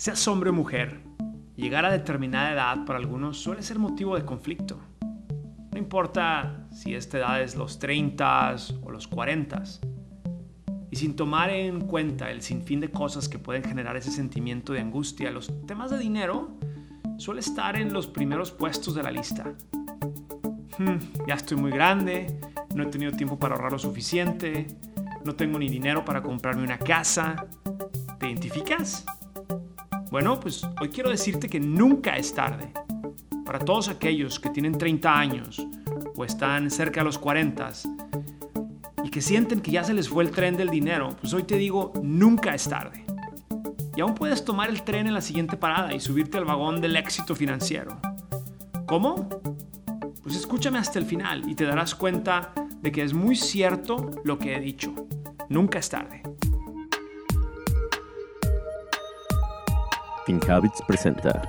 Seas hombre o mujer, llegar a determinada edad para algunos suele ser motivo de conflicto. No importa si esta edad es los 30 o los 40. Y sin tomar en cuenta el sinfín de cosas que pueden generar ese sentimiento de angustia, los temas de dinero suele estar en los primeros puestos de la lista. Hmm, ya estoy muy grande, no he tenido tiempo para ahorrar lo suficiente, no tengo ni dinero para comprarme una casa. ¿Te identificas? Bueno, pues hoy quiero decirte que nunca es tarde. Para todos aquellos que tienen 30 años o están cerca de los 40 y que sienten que ya se les fue el tren del dinero, pues hoy te digo, nunca es tarde. Y aún puedes tomar el tren en la siguiente parada y subirte al vagón del éxito financiero. ¿Cómo? Pues escúchame hasta el final y te darás cuenta de que es muy cierto lo que he dicho. Nunca es tarde. FinHabits presenta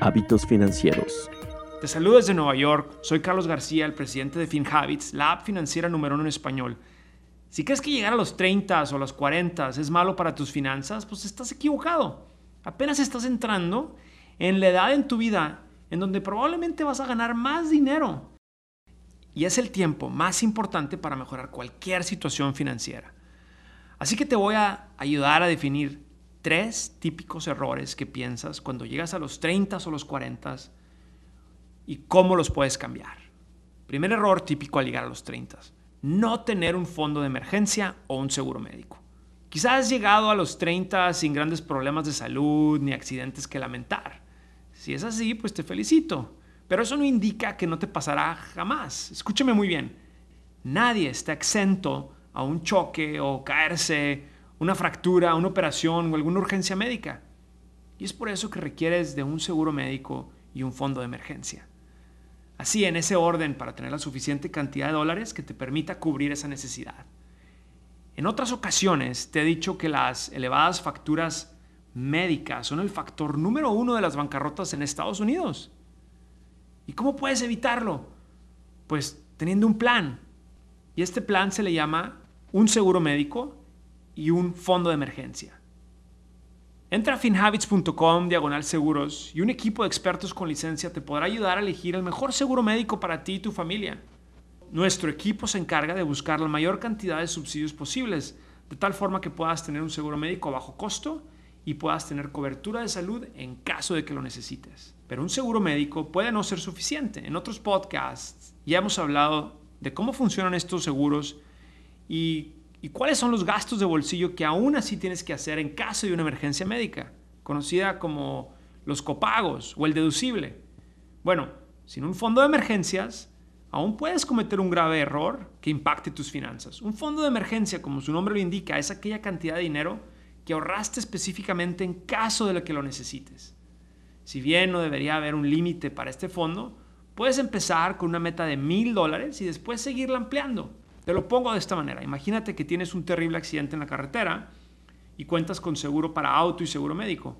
Hábitos Financieros. Te saludo desde Nueva York. Soy Carlos García, el presidente de FinHabits, la app financiera número uno en español. Si crees que llegar a los 30 o los 40 es malo para tus finanzas, pues estás equivocado. Apenas estás entrando en la edad en tu vida en donde probablemente vas a ganar más dinero y es el tiempo más importante para mejorar cualquier situación financiera. Así que te voy a ayudar a definir tres típicos errores que piensas cuando llegas a los 30 o los 40 y cómo los puedes cambiar. Primer error típico al llegar a los 30, no tener un fondo de emergencia o un seguro médico. Quizás has llegado a los 30 sin grandes problemas de salud ni accidentes que lamentar. Si es así, pues te felicito. Pero eso no indica que no te pasará jamás. Escúcheme muy bien. Nadie está exento a un choque o caerse, una fractura, una operación o alguna urgencia médica. Y es por eso que requieres de un seguro médico y un fondo de emergencia. Así, en ese orden, para tener la suficiente cantidad de dólares que te permita cubrir esa necesidad. En otras ocasiones te he dicho que las elevadas facturas médicas son el factor número uno de las bancarrotas en Estados Unidos. ¿Y cómo puedes evitarlo? Pues teniendo un plan. Y este plan se le llama un seguro médico y un fondo de emergencia. Entra a finhabits.com diagonal seguros y un equipo de expertos con licencia te podrá ayudar a elegir el mejor seguro médico para ti y tu familia. Nuestro equipo se encarga de buscar la mayor cantidad de subsidios posibles, de tal forma que puedas tener un seguro médico a bajo costo y puedas tener cobertura de salud en caso de que lo necesites. Pero un seguro médico puede no ser suficiente. En otros podcasts ya hemos hablado de cómo funcionan estos seguros y, cuáles son los gastos de bolsillo que aún así tienes que hacer en caso de una emergencia médica, conocida como los copagos o el deducible. Bueno, sin un fondo de emergencias, aún puedes cometer un grave error que impacte tus finanzas. Un fondo de emergencia, como su nombre lo indica, es aquella cantidad de dinero que ahorraste específicamente en caso de que lo necesites. Si bien no debería haber un límite para este fondo, puedes empezar con una meta de mil dólares y después seguirla ampliando. Te lo pongo de esta manera. Imagínate que tienes un terrible accidente en la carretera y cuentas con seguro para auto y seguro médico.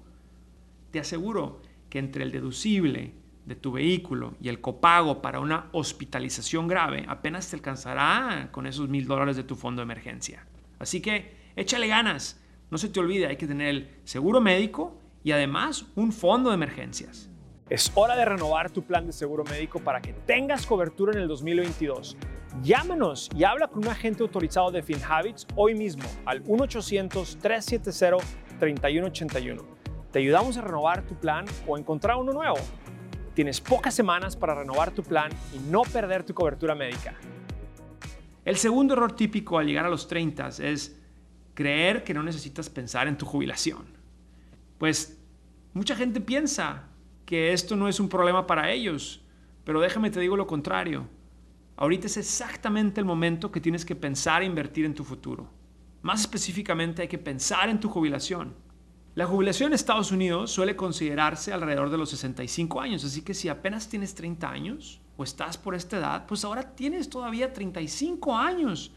Te aseguro que entre el deducible de tu vehículo y el copago para una hospitalización grave apenas te alcanzará con esos mil dólares de tu fondo de emergencia. Así que échale ganas no se te olvide, hay que tener el seguro médico y además un fondo de emergencias. Es hora de renovar tu plan de seguro médico para que tengas cobertura en el 2022. Llámanos y habla con un agente autorizado de FinHabits hoy mismo al 1-800-370-3181. Te ayudamos a renovar tu plan o encontrar uno nuevo. Tienes pocas semanas para renovar tu plan y no perder tu cobertura médica. El segundo error típico al llegar a los 30 es creer que no necesitas pensar en tu jubilación. Pues mucha gente piensa que esto no es un problema para ellos, pero déjame te digo lo contrario. Ahorita es exactamente el momento que tienes que pensar e invertir en tu futuro. Más específicamente hay que pensar en tu jubilación. La jubilación en Estados Unidos suele considerarse alrededor de los 65 años, así que si apenas tienes 30 años o estás por esta edad, pues ahora tienes todavía 35 años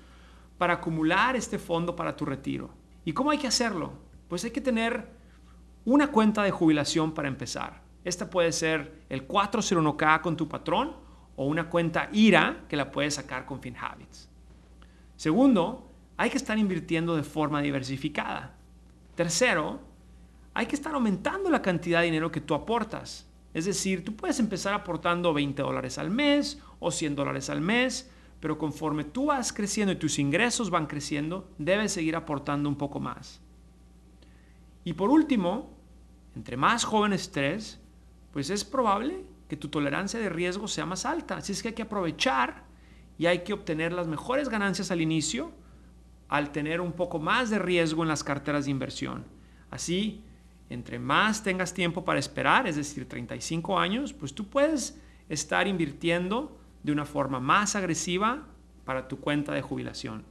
para acumular este fondo para tu retiro. ¿Y cómo hay que hacerlo? Pues hay que tener una cuenta de jubilación para empezar. Esta puede ser el 401k con tu patrón o una cuenta IRA que la puedes sacar con FinHabits. Segundo, hay que estar invirtiendo de forma diversificada. Tercero, hay que estar aumentando la cantidad de dinero que tú aportas. Es decir, tú puedes empezar aportando 20 dólares al mes o 100 dólares al mes, pero conforme tú vas creciendo y tus ingresos van creciendo, debes seguir aportando un poco más. Y por último, entre más joven estés, pues es probable que tu tolerancia de riesgo sea más alta. Así es que hay que aprovechar y hay que obtener las mejores ganancias al inicio al tener un poco más de riesgo en las carteras de inversión. Así, entre más tengas tiempo para esperar, es decir, 35 años, pues tú puedes estar invirtiendo de una forma más agresiva para tu cuenta de jubilación.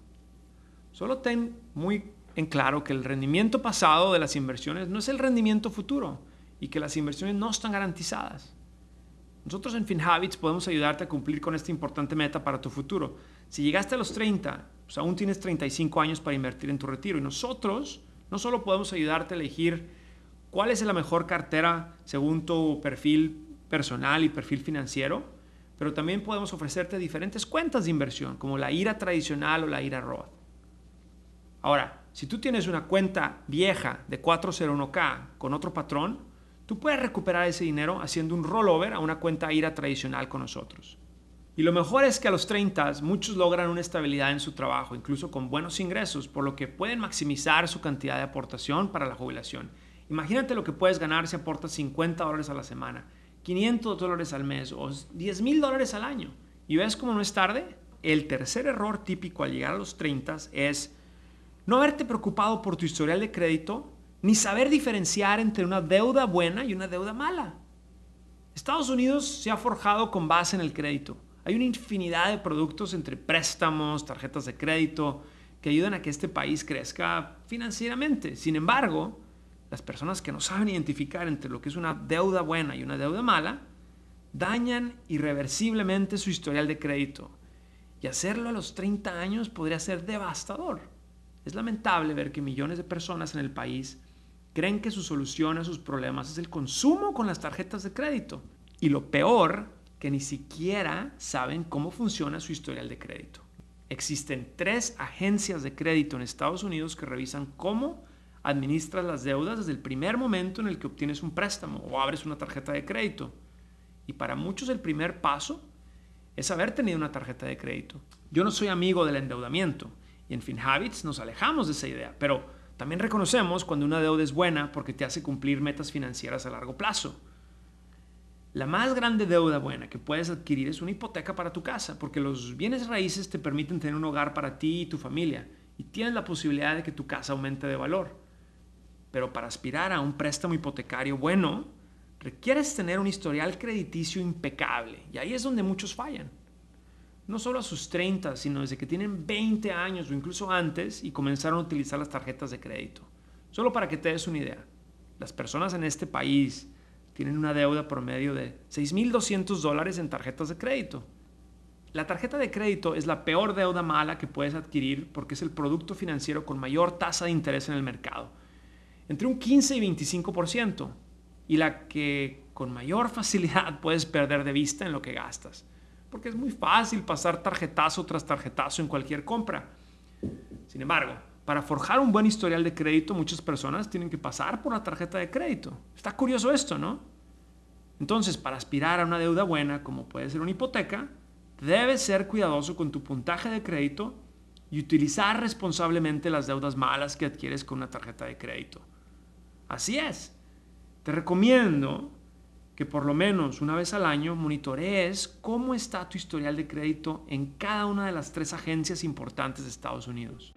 Solo ten muy en claro que el rendimiento pasado de las inversiones no es el rendimiento futuro y que las inversiones no están garantizadas. Nosotros en FinHabits podemos ayudarte a cumplir con esta importante meta para tu futuro. Si llegaste a los 30, pues aún tienes 35 años para invertir en tu retiro y nosotros no solo podemos ayudarte a elegir cuál es la mejor cartera según tu perfil personal y perfil financiero, pero también podemos ofrecerte diferentes cuentas de inversión, como la IRA tradicional o la IRA Roth. Ahora, si tú tienes una cuenta vieja de 401k con otro patrón, tú puedes recuperar ese dinero haciendo un rollover a una cuenta IRA tradicional con nosotros. Y lo mejor es que a los 30 muchos logran una estabilidad en su trabajo, incluso con buenos ingresos, por lo que pueden maximizar su cantidad de aportación para la jubilación. Imagínate lo que puedes ganar si aportas 50 dólares a la semana, 500 dólares al mes o 10 mil dólares al año. ¿Y ves cómo no es tarde? El tercer error típico al llegar a los 30 es no haberte preocupado por tu historial de crédito ni saber diferenciar entre una deuda buena y una deuda mala. Estados Unidos se ha forjado con base en el crédito. Hay una infinidad de productos entre préstamos, tarjetas de crédito, que ayudan a que este país crezca financieramente. Sin embargo, las personas que no saben identificar entre lo que es una deuda buena y una deuda mala, dañan irreversiblemente su historial de crédito. Y hacerlo a los 30 años podría ser devastador. Es lamentable ver que millones de personas en el país creen que su solución a sus problemas es el consumo con las tarjetas de crédito. Y lo peor, que ni siquiera saben cómo funciona su historial de crédito. Existen tres agencias de crédito en Estados Unidos que revisan cómo administras las deudas desde el primer momento en el que obtienes un préstamo o abres una tarjeta de crédito. Y para muchos el primer paso es haber tenido una tarjeta de crédito. Yo no soy amigo del endeudamiento y en FinHabits nos alejamos de esa idea, pero también reconocemos cuando una deuda es buena porque te hace cumplir metas financieras a largo plazo. La más grande deuda buena que puedes adquirir es una hipoteca para tu casa, porque los bienes raíces te permiten tener un hogar para ti y tu familia, y tienes la posibilidad de que tu casa aumente de valor. Pero para aspirar a un préstamo hipotecario bueno, requieres tener un historial crediticio impecable, y ahí es donde muchos fallan. No solo a sus 30, sino desde que tienen 20 años o incluso antes y comenzaron a utilizar las tarjetas de crédito. Solo para que te des una idea, las personas en este país tienen una deuda promedio de 6.200 dólares en tarjetas de crédito. La tarjeta de crédito es la peor deuda mala que puedes adquirir porque es el producto financiero con mayor tasa de interés en el mercado, entre un 15 y 25%, y la que con mayor facilidad puedes perder de vista en lo que gastas, porque es muy fácil pasar tarjetazo tras tarjetazo en cualquier compra. Sin embargo, para forjar un buen historial de crédito, muchas personas tienen que pasar por la tarjeta de crédito. Está curioso esto, ¿no? Entonces, para aspirar a una deuda buena, como puede ser una hipoteca, debes ser cuidadoso con tu puntaje de crédito y utilizar responsablemente las deudas malas que adquieres con una tarjeta de crédito. Así es. Te recomiendo que por lo menos una vez al año monitorees cómo está tu historial de crédito en cada una de las tres agencias importantes de Estados Unidos.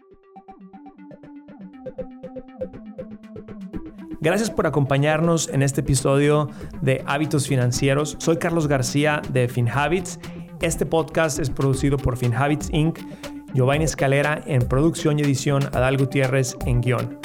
Gracias por acompañarnos en este episodio de Hábitos Financieros. Soy Carlos García de FinHabits. Este podcast es producido por FinHabits Inc., Giovanni Escalera en producción y edición, Adal Gutiérrez en guion.